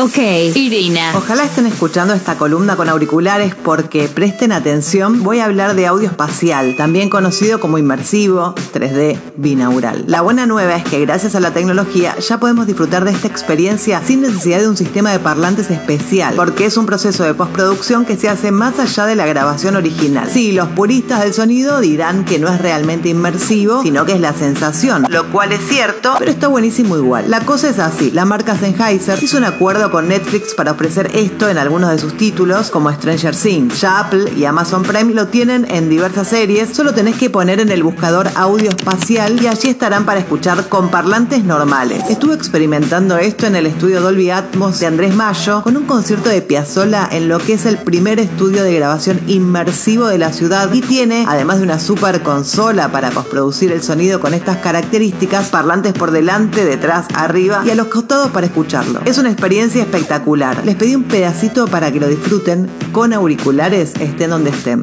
Ok, Irina. Ojalá estén escuchando esta columna con auriculares porque presten atención, voy a hablar de audio espacial, también conocido como inmersivo, 3D, binaural. La buena nueva es que gracias a la tecnología ya podemos disfrutar de esta experiencia sin necesidad de un sistema de parlantes especial, porque es un proceso de postproducción que se hace más allá de la grabación original. Sí, los puristas del sonido dirán que no es realmente inmersivo, sino que es la sensación, lo cual es cierto, pero está buenísimo igual. La cosa es así, la marca Sennheiser hizo un acuerdo con Netflix para ofrecer esto en algunos de sus títulos, como Stranger Things. Ya Apple y Amazon Prime lo tienen en diversas series, solo tenés que poner en el buscador audio espacial y allí estarán para escuchar con parlantes normales. Estuve experimentando esto en el estudio Dolby Atmos de Andrés Mayo con un concierto de Piazzolla en lo que es el primer estudio de grabación inmersivo de la ciudad y tiene, además de una super consola para postproducir el sonido con estas características, parlantes por delante, detrás, arriba y a los costados para escucharlo. Es una espectacular. Les pedí un pedacito para que lo disfruten con auriculares, estén donde estén.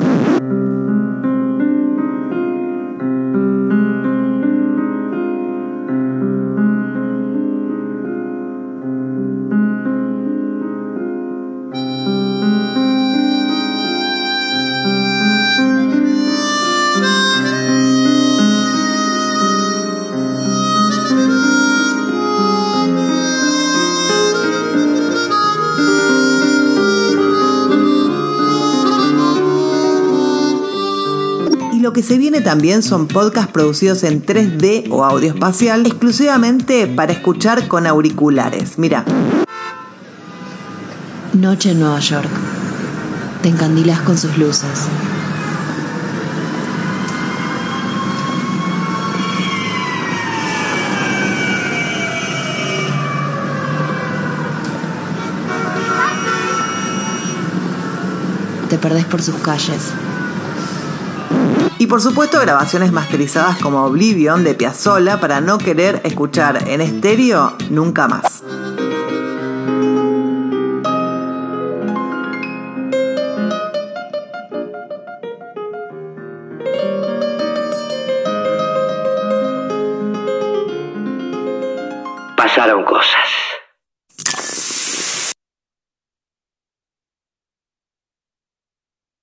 Lo que se viene también son podcasts producidos en 3D o audio espacial exclusivamente para escuchar con auriculares. Mira. Noche en Nueva York. Te encandilas con sus luces. Te perdés por sus calles. Y por supuesto grabaciones masterizadas como Oblivion de Piazzolla para no querer escuchar en estéreo nunca más. Pasaron cosas.